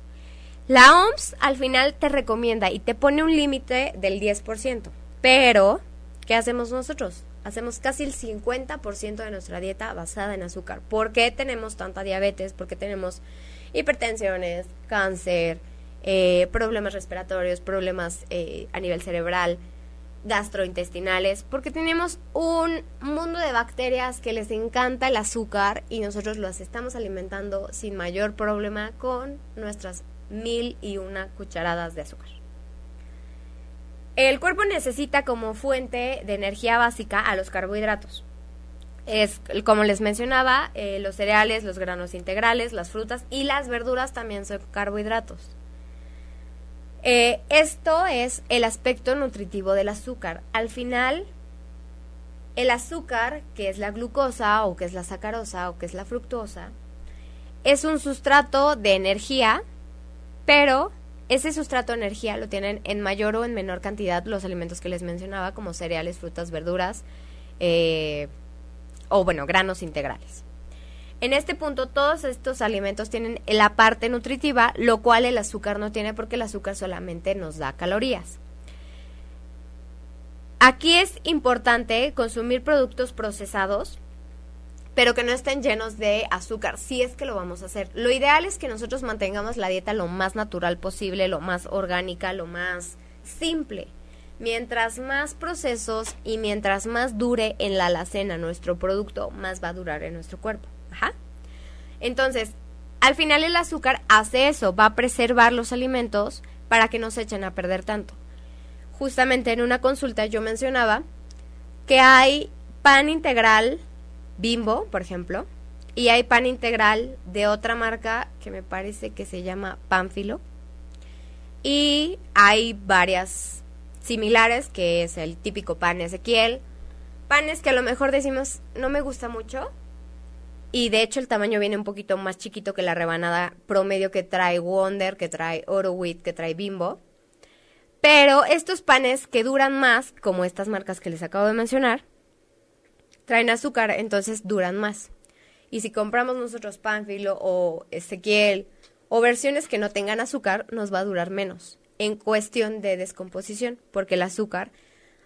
La OMS al final te recomienda y te pone un límite del 10%, pero ¿qué hacemos nosotros? Hacemos casi el 50% de nuestra dieta basada en azúcar. ¿Por qué tenemos tanta diabetes? Porque tenemos hipertensiones, cáncer, eh, problemas respiratorios, problemas eh, a nivel cerebral, gastrointestinales, porque tenemos un mundo de bacterias que les encanta el azúcar y nosotros las estamos alimentando sin mayor problema con nuestras mil y una cucharadas de azúcar. El cuerpo necesita como fuente de energía básica a los carbohidratos. Es, como les mencionaba, eh, los cereales, los granos integrales, las frutas y las verduras también son carbohidratos. Eh, esto es el aspecto nutritivo del azúcar. Al final, el azúcar, que es la glucosa o que es la sacarosa o que es la fructosa, es un sustrato de energía, pero ese sustrato de energía lo tienen en mayor o en menor cantidad los alimentos que les mencionaba, como cereales, frutas, verduras eh, o, bueno, granos integrales. En este punto, todos estos alimentos tienen la parte nutritiva, lo cual el azúcar no tiene porque el azúcar solamente nos da calorías. Aquí es importante consumir productos procesados, pero que no estén llenos de azúcar, si es que lo vamos a hacer. Lo ideal es que nosotros mantengamos la dieta lo más natural posible, lo más orgánica, lo más simple. Mientras más procesos y mientras más dure en la alacena nuestro producto, más va a durar en nuestro cuerpo. Ajá. Entonces, al final el azúcar hace eso, va a preservar los alimentos para que no se echen a perder tanto. Justamente en una consulta yo mencionaba que hay pan integral bimbo, por ejemplo, y hay pan integral de otra marca que me parece que se llama Pánfilo. Y hay varias similares, que es el típico pan Ezequiel. Panes que a lo mejor decimos no me gusta mucho, y de hecho el tamaño viene un poquito más chiquito que la rebanada promedio que trae Wonder, que trae Oro Wheat, que trae Bimbo. Pero estos panes que duran más, como estas marcas que les acabo de mencionar, traen azúcar, entonces duran más. Y si compramos nosotros Pánfilo o Ezequiel o versiones que no tengan azúcar, nos va a durar menos en cuestión de descomposición, porque el azúcar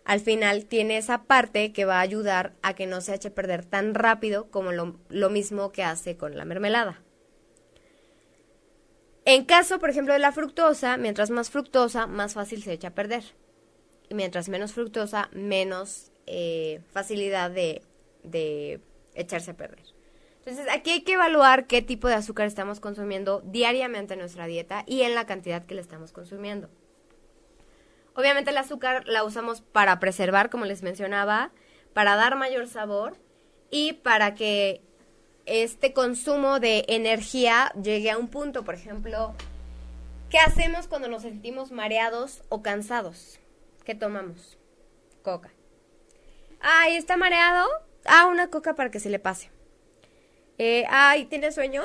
al final tiene esa parte que va a ayudar a que no se eche a perder tan rápido como lo, mismo que hace con la mermelada. En caso, por ejemplo, de la fructosa, mientras más fructosa, más fácil se echa a perder. Y mientras menos fructosa, menos eh, facilidad de, de echarse a perder. Entonces, aquí hay que evaluar qué tipo de azúcar estamos consumiendo diariamente en nuestra dieta y en la cantidad que le estamos consumiendo. Obviamente el azúcar la usamos para preservar, como les mencionaba, para dar mayor sabor y para que este consumo de energía llegue a un punto. Por ejemplo, ¿qué hacemos cuando nos sentimos mareados o cansados? ¿Qué tomamos? Coca. Ay, ¿está mareado? Ah, una coca para que se le pase. Eh, ay, ¿tienes sueño?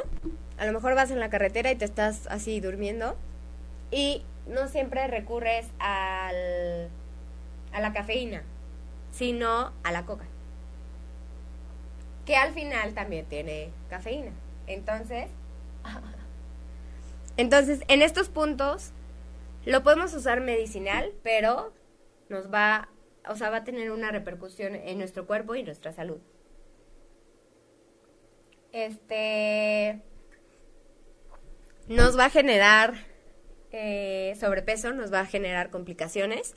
A lo mejor vas en la carretera y te estás así durmiendo. Y no siempre recurres al, a la cafeína, sino a la coca. Que al final también tiene cafeína. Entonces, [laughs] entonces en estos puntos lo podemos usar medicinal, pero nos va, o sea, va a tener una repercusión en nuestro cuerpo y nuestra salud. Este nos va a generar eh, sobrepeso nos va a generar complicaciones.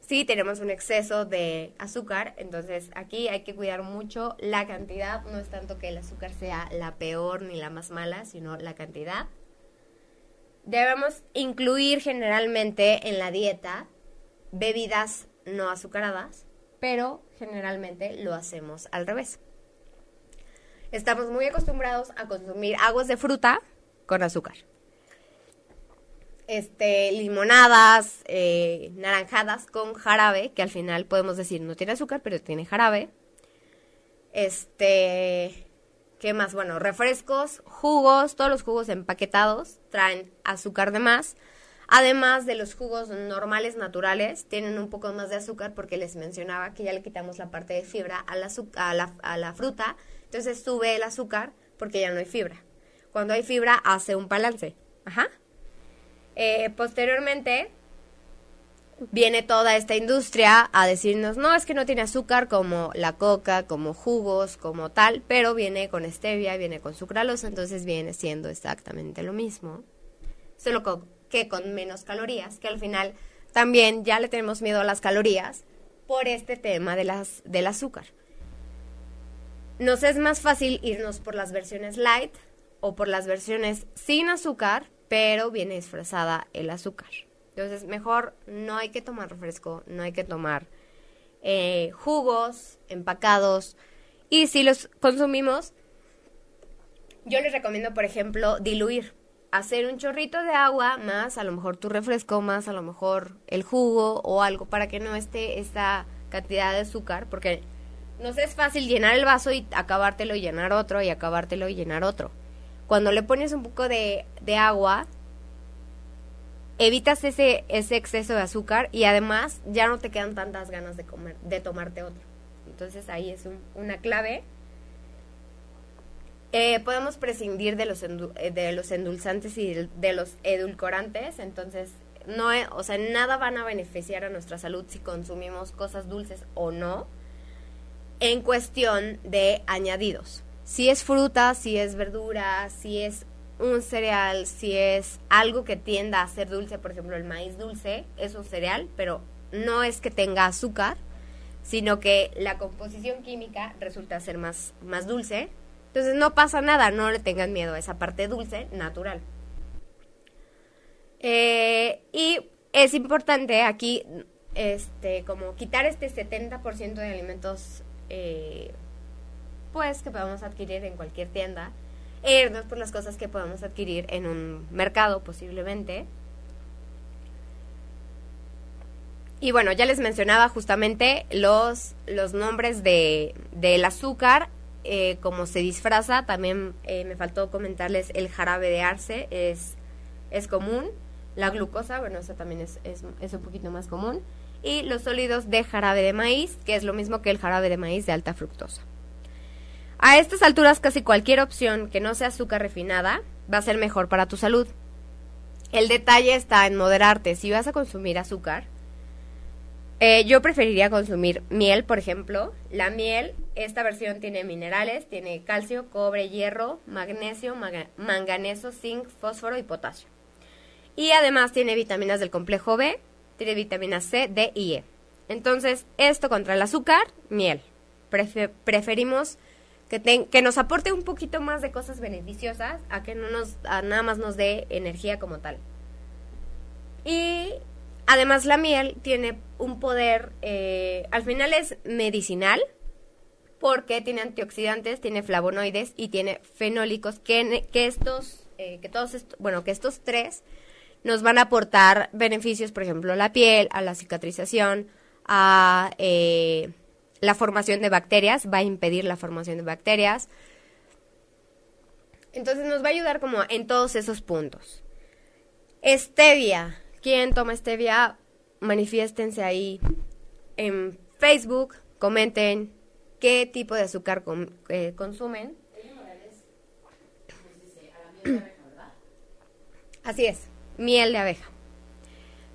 Si tenemos un exceso de azúcar, entonces aquí hay que cuidar mucho la cantidad. No es tanto que el azúcar sea la peor ni la más mala, sino la cantidad. Debemos incluir generalmente en la dieta bebidas no azucaradas, pero generalmente lo hacemos al revés. Estamos muy acostumbrados a consumir aguas de fruta con azúcar este, limonadas, eh, naranjadas con jarabe, que al final podemos decir no tiene azúcar, pero tiene jarabe. Este, ¿qué más? Bueno, refrescos, jugos, todos los jugos empaquetados traen azúcar de más. Además de los jugos normales, naturales, tienen un poco más de azúcar porque les mencionaba que ya le quitamos la parte de fibra a la, a la, a la fruta, entonces sube el azúcar porque ya no hay fibra. Cuando hay fibra hace un balance. Ajá. Eh, posteriormente viene toda esta industria a decirnos, no, es que no tiene azúcar como la coca, como jugos, como tal, pero viene con stevia, viene con sucralosa, entonces viene siendo exactamente lo mismo, solo que con menos calorías, que al final también ya le tenemos miedo a las calorías por este tema de las, del azúcar. Nos es más fácil irnos por las versiones light o por las versiones sin azúcar, pero viene disfrazada el azúcar. Entonces, mejor no hay que tomar refresco, no hay que tomar eh, jugos empacados. Y si los consumimos, yo les recomiendo, por ejemplo, diluir. Hacer un chorrito de agua más, a lo mejor tu refresco más, a lo mejor el jugo o algo para que no esté esta cantidad de azúcar, porque nos es fácil llenar el vaso y acabártelo y llenar otro y acabártelo y llenar otro. Cuando le pones un poco de, de agua, evitas ese, ese exceso de azúcar y además ya no te quedan tantas ganas de comer, de tomarte otro. Entonces ahí es una clave. Eh, podemos prescindir de los, eh, de los endulzantes y de, los edulcorantes, entonces no, o sea, nada van a beneficiar a nuestra salud si consumimos cosas dulces o no, en cuestión de añadidos. Si es fruta, si es verdura, si es un cereal, si es algo que tienda a ser dulce, por ejemplo el maíz dulce, es un cereal, pero no es que tenga azúcar, sino que la composición química resulta ser más, más dulce. Entonces no pasa nada, no le tengan miedo a esa parte dulce natural. Eh, y es importante aquí, este, como quitar este 70% de alimentos, eh, pues que podemos adquirir en cualquier tienda irnos por las cosas que podemos adquirir en un mercado posiblemente. Y bueno, ya les mencionaba justamente los, los nombres de, del azúcar, eh, como se disfraza. También eh, me faltó comentarles el jarabe de arce, es, es común. La glucosa, bueno, eso también es, es, es un poquito más común. Y los sólidos de jarabe de maíz, que es lo mismo que el jarabe de maíz de alta fructosa. A estas alturas casi cualquier opción que no sea azúcar refinada va a ser mejor para tu salud. El detalle está en moderarte. Si vas a consumir azúcar, eh, yo preferiría consumir miel, por ejemplo. La miel, esta versión tiene minerales, tiene calcio, cobre, hierro, magnesio, manganeso, zinc, fósforo y potasio. Y además tiene vitaminas del complejo B, tiene vitaminas C, D y E. Entonces, esto contra el azúcar, miel. preferimos que, que nos aporte un poquito más de cosas beneficiosas a que no nos nada más nos dé energía como tal. Y además la miel tiene un poder, eh, al final es medicinal, porque tiene antioxidantes, tiene flavonoides y tiene fenólicos que, estos, eh, que todos bueno, que estos tres nos van a aportar beneficios, por ejemplo, a la piel, a la cicatrización, a eh, la formación de bacterias, va a impedir la formación de bacterias. Entonces nos va a ayudar como en todos esos puntos. Stevia. ¿Quién toma stevia? Manifiéstense ahí en Facebook, comenten qué tipo de azúcar eh, consumen. [clears throat] Así es, miel de abeja.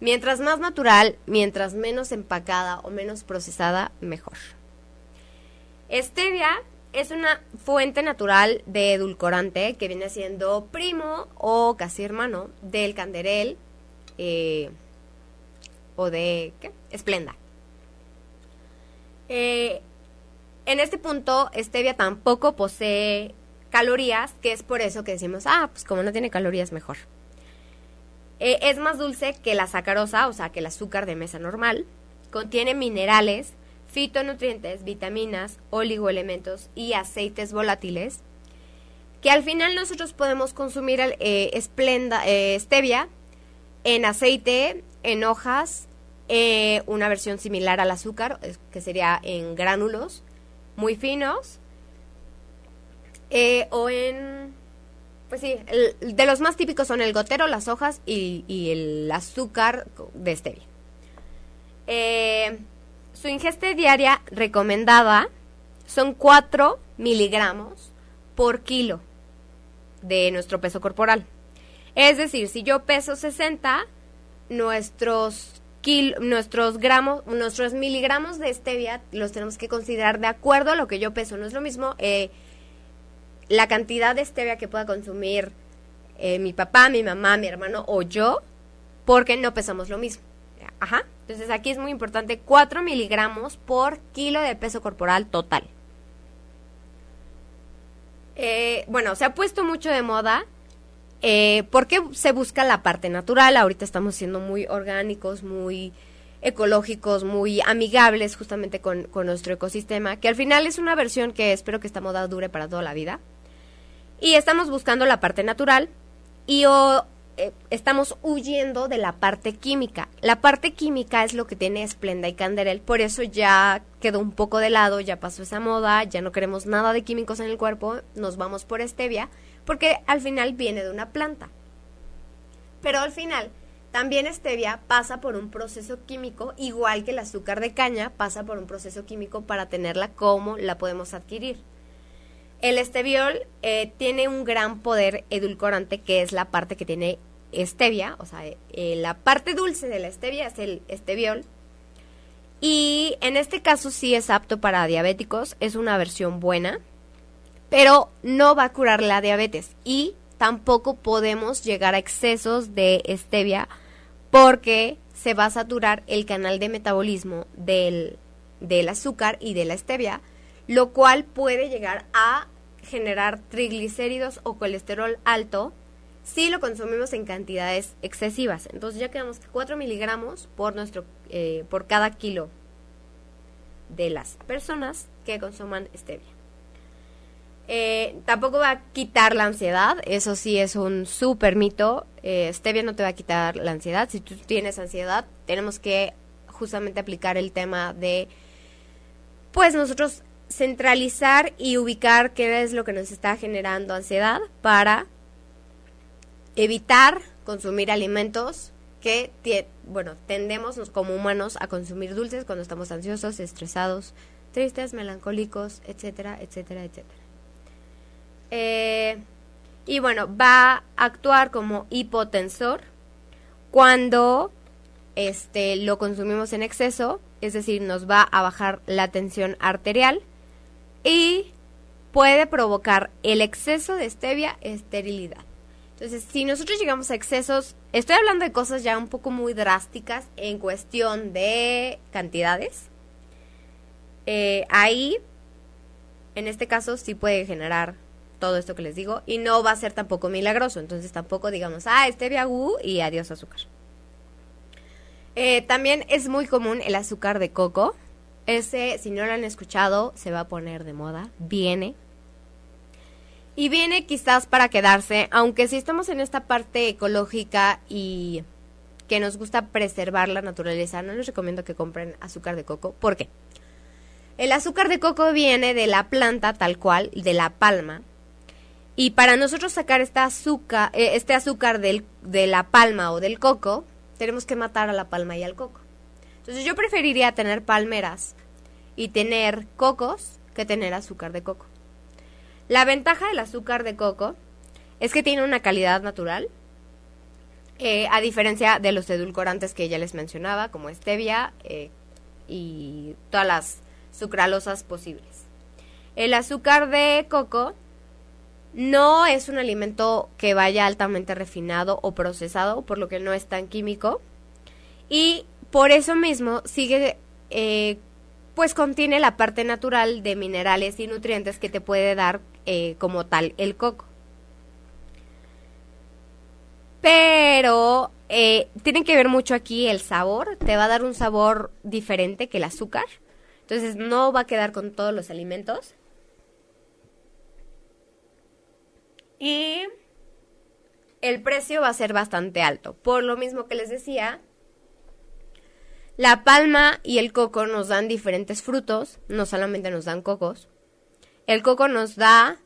Mientras más natural, mientras menos empacada o menos procesada, mejor. Stevia es una fuente natural de edulcorante que viene siendo primo o casi hermano del canderel eh, o de. Esplenda. Eh, en este punto, stevia tampoco posee calorías, que es por eso que decimos, ah, pues como no tiene calorías, mejor. Eh, es más dulce que la sacarosa, o sea, que el azúcar de mesa normal. Contiene minerales, fitonutrientes, vitaminas, oligoelementos y aceites volátiles. Que al final nosotros podemos consumir eh, esplenda, stevia en aceite, en hojas, una versión similar al azúcar, que sería en gránulos muy finos, o en pues sí, de los más típicos son el gotero, las hojas y, y el azúcar de stevia. Eh, su ingesta diaria recomendada son 4 miligramos por kilo de nuestro peso corporal. Es decir, si yo peso 60, nuestros kil- nuestros gramos, nuestros miligramos de stevia los tenemos que considerar de acuerdo a lo que yo peso. No es lo mismo eh, la cantidad de stevia que pueda consumir eh, mi papá, mi mamá, mi hermano o yo, porque no pesamos lo mismo. Ajá. Entonces aquí es muy importante 4 miligramos por kilo de peso corporal total. Eh, bueno, se ha puesto mucho de moda eh, porque se busca la parte natural. Ahorita estamos siendo muy orgánicos, muy ecológicos, muy amigables justamente con, nuestro ecosistema, que al final es una versión que espero que esta moda dure para toda la vida. Y estamos buscando la parte natural y o, eh, estamos huyendo de la parte química. La parte química es lo que tiene Splenda y Canderel, por eso ya quedó un poco de lado, ya pasó esa moda, ya no queremos nada de químicos en el cuerpo, nos vamos por stevia, porque al final viene de una planta. Pero al final, también stevia pasa por un proceso químico, igual que el azúcar de caña pasa por un proceso químico para tenerla como la podemos adquirir. El esteviol eh, tiene un gran poder edulcorante, que es la parte que tiene stevia, o sea, eh, la parte dulce de la stevia es el esteviol. Y en este caso sí es apto para diabéticos, es una versión buena, pero no va a curar la diabetes y tampoco podemos llegar a excesos de stevia porque se va a saturar el canal de metabolismo del, del azúcar y de la stevia, lo cual puede llegar a generar triglicéridos o colesterol alto si lo consumimos en cantidades excesivas. Entonces ya quedamos 4 miligramos por, nuestro, eh, por cada kilo de las personas que consuman stevia. Eh, tampoco va a quitar la ansiedad, eso sí es un súper mito. Eh, stevia no te va a quitar la ansiedad. Si tú tienes ansiedad, tenemos que justamente aplicar el tema de, pues nosotros centralizar y ubicar qué es lo que nos está generando ansiedad para evitar consumir alimentos que, bueno, tendemos como humanos a consumir dulces cuando estamos ansiosos, estresados, tristes, melancólicos, etcétera, etcétera, etcétera. Eh, y bueno, va a actuar como hipotensor cuando este lo consumimos en exceso, es decir, nos va a bajar la tensión arterial y puede provocar el exceso de stevia esterilidad. Entonces, si nosotros llegamos a excesos, estoy hablando de cosas ya un poco muy drásticas en cuestión de cantidades. eh, ahí, en este caso, sí puede generar todo esto que les digo y no va a ser tampoco milagroso. Entonces, tampoco digamos, ah, stevia, uh, y adiós azúcar. Eh, también es muy común el azúcar de coco. Ese, si no lo han escuchado, se va a poner de moda. Viene. Y viene quizás para quedarse, aunque si estamos en esta parte ecológica y que nos gusta preservar la naturaleza, no les recomiendo que compren azúcar de coco. ¿Por qué? El azúcar de coco viene de la planta tal cual, de la palma. Y para nosotros sacar esta azúcar, eh, este azúcar del, de la palma o del coco, tenemos que matar a la palma y al coco. Entonces yo preferiría tener palmeras y tener cocos que tener azúcar de coco. La ventaja del azúcar de coco es que tiene una calidad natural, eh, a diferencia de los edulcorantes que ya les mencionaba, como stevia eh, y todas las sucralosas posibles. El azúcar de coco no es un alimento que vaya altamente refinado o procesado, por lo que no es tan químico. Y por eso mismo sigue, eh, pues contiene la parte natural de minerales y nutrientes que te puede dar eh, como tal el coco. Pero eh, tiene que ver mucho aquí el sabor, te va a dar un sabor diferente que el azúcar. Entonces no va a quedar con todos los alimentos. Y el precio va a ser bastante alto. Por lo mismo que les decía, la palma y el coco nos dan diferentes frutos, no solamente nos dan cocos. El coco nos da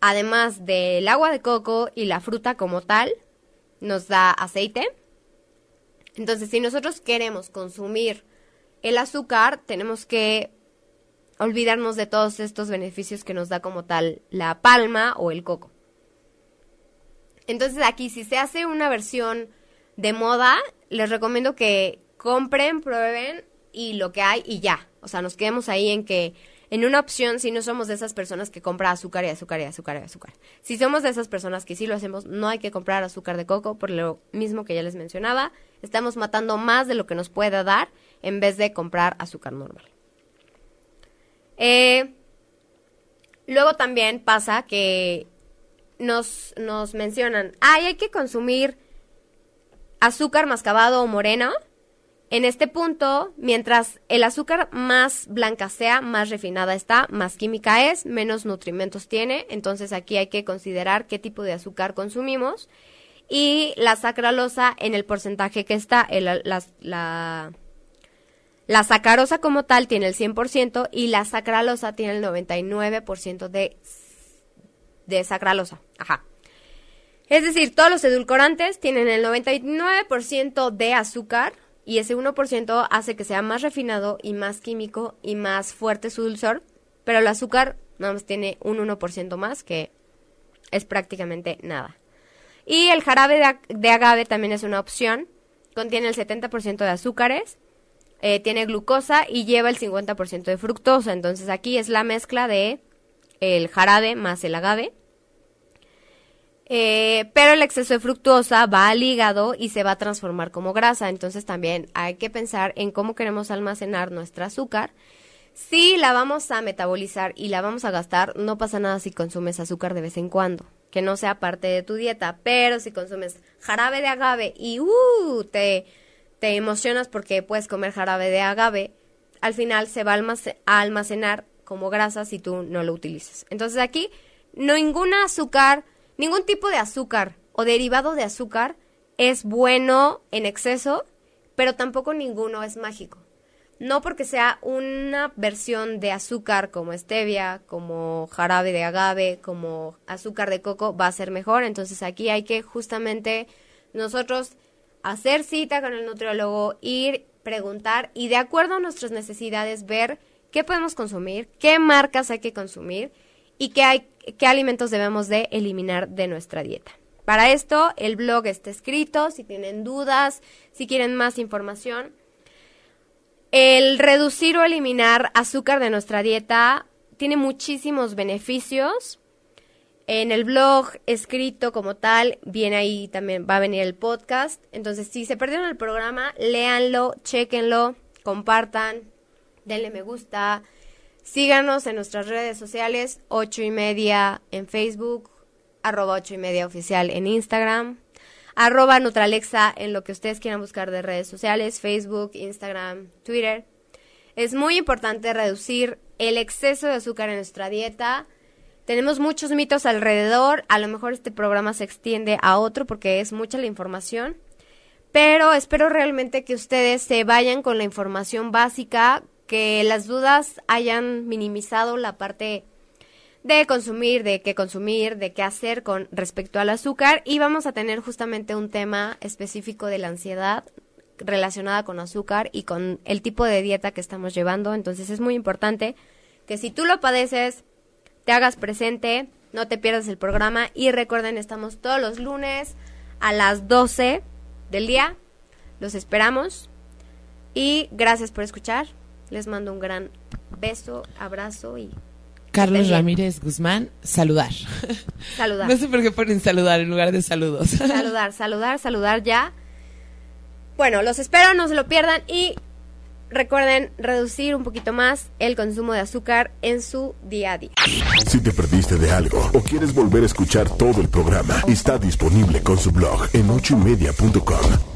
además del agua de coco y la fruta como tal, nos da aceite. Entonces, si nosotros queremos consumir el azúcar, tenemos que olvidarnos de todos estos beneficios que nos da como tal la palma o el coco. Entonces aquí si se hace una versión de moda, les recomiendo que compren, prueben y lo que hay y ya. O sea, nos quedemos ahí en que en una opción si no somos de esas personas que compra azúcar y azúcar y azúcar y azúcar. Si somos de esas personas que sí lo hacemos, no hay que comprar azúcar de coco por lo mismo que ya les mencionaba. Estamos matando más de lo que nos pueda dar en vez de comprar azúcar normal. Eh, luego también pasa que nos, nos mencionan, ay, hay que consumir azúcar mascabado o moreno. En este punto, mientras el azúcar más blanca sea, más refinada está, más química es, menos nutrimentos tiene. Entonces aquí hay que considerar qué tipo de azúcar consumimos. Y la sacralosa en el porcentaje que está, la, la sacarosa como tal tiene el 100% y la sacralosa tiene el 99% de, de sacralosa. Ajá. Es decir, todos los edulcorantes tienen el 99% de azúcar y ese 1% hace que sea más refinado y más químico y más fuerte su dulzor, pero el azúcar nada más tiene un 1% más que es prácticamente nada. Y el jarabe de, agave también es una opción, contiene el 70% de azúcares eh, tiene glucosa y lleva el 50% de fructosa. Entonces aquí es la mezcla de el jarabe más el agave. Eh, pero el exceso de fructosa va al hígado y se va a transformar como grasa. Entonces también hay que pensar en cómo queremos almacenar nuestra azúcar. Si la vamos a metabolizar y la vamos a gastar, no pasa nada si consumes azúcar de vez en cuando, que no sea parte de tu dieta. Pero si consumes jarabe de agave y uh, te te emocionas porque puedes comer jarabe de agave, al final se va a almacenar como grasa si tú no lo utilizas. Entonces aquí, no ningún azúcar, ningún tipo de azúcar o derivado de azúcar es bueno en exceso, pero tampoco ninguno es mágico. No porque sea una versión de azúcar como stevia, como jarabe de agave, como azúcar de coco, va a ser mejor. Entonces aquí hay que justamente nosotros hacer cita con el nutriólogo, ir, preguntar y de acuerdo a nuestras necesidades ver qué podemos consumir, qué marcas hay que consumir y qué, hay, qué alimentos debemos de eliminar de nuestra dieta. Para esto el blog está escrito, si tienen dudas, si quieren más información. El reducir o eliminar azúcar de nuestra dieta tiene muchísimos beneficios. En el blog escrito como tal, viene ahí también, va a venir el podcast. Entonces, si se perdieron el programa, léanlo, chequenlo, compartan, denle me gusta. Síganos en nuestras redes sociales, ocho y media en Facebook, arroba ocho y media oficial en Instagram, arroba Nutralexa en lo que ustedes quieran buscar de redes sociales, Facebook, Instagram, Twitter. Es muy importante reducir el exceso de azúcar en nuestra dieta tenemos muchos mitos alrededor, a lo mejor este programa se extiende a otro porque es mucha la información, pero espero realmente que ustedes se vayan con la información básica, que las dudas hayan minimizado la parte de consumir, de qué consumir, de qué hacer con respecto al azúcar y vamos a tener justamente un tema específico de la ansiedad relacionada con azúcar y con el tipo de dieta que estamos llevando, entonces es muy importante que si tú lo padeces, te hagas presente, no te pierdas el programa y recuerden, estamos todos los lunes a las 12 del día. Los esperamos y gracias por escuchar. Les mando un gran beso, abrazo y... Carlos Ramírez Guzmán, saludar. Saludar. [laughs] No sé por qué ponen saludar en lugar de saludos. [laughs] Saludar, saludar, saludar ya. Bueno, los espero, no se lo pierdan y Recuerden reducir un poquito más el consumo de azúcar en su día a día. Si te perdiste de algo o quieres volver a escuchar todo el programa, está disponible con su blog en ochoymedia.com.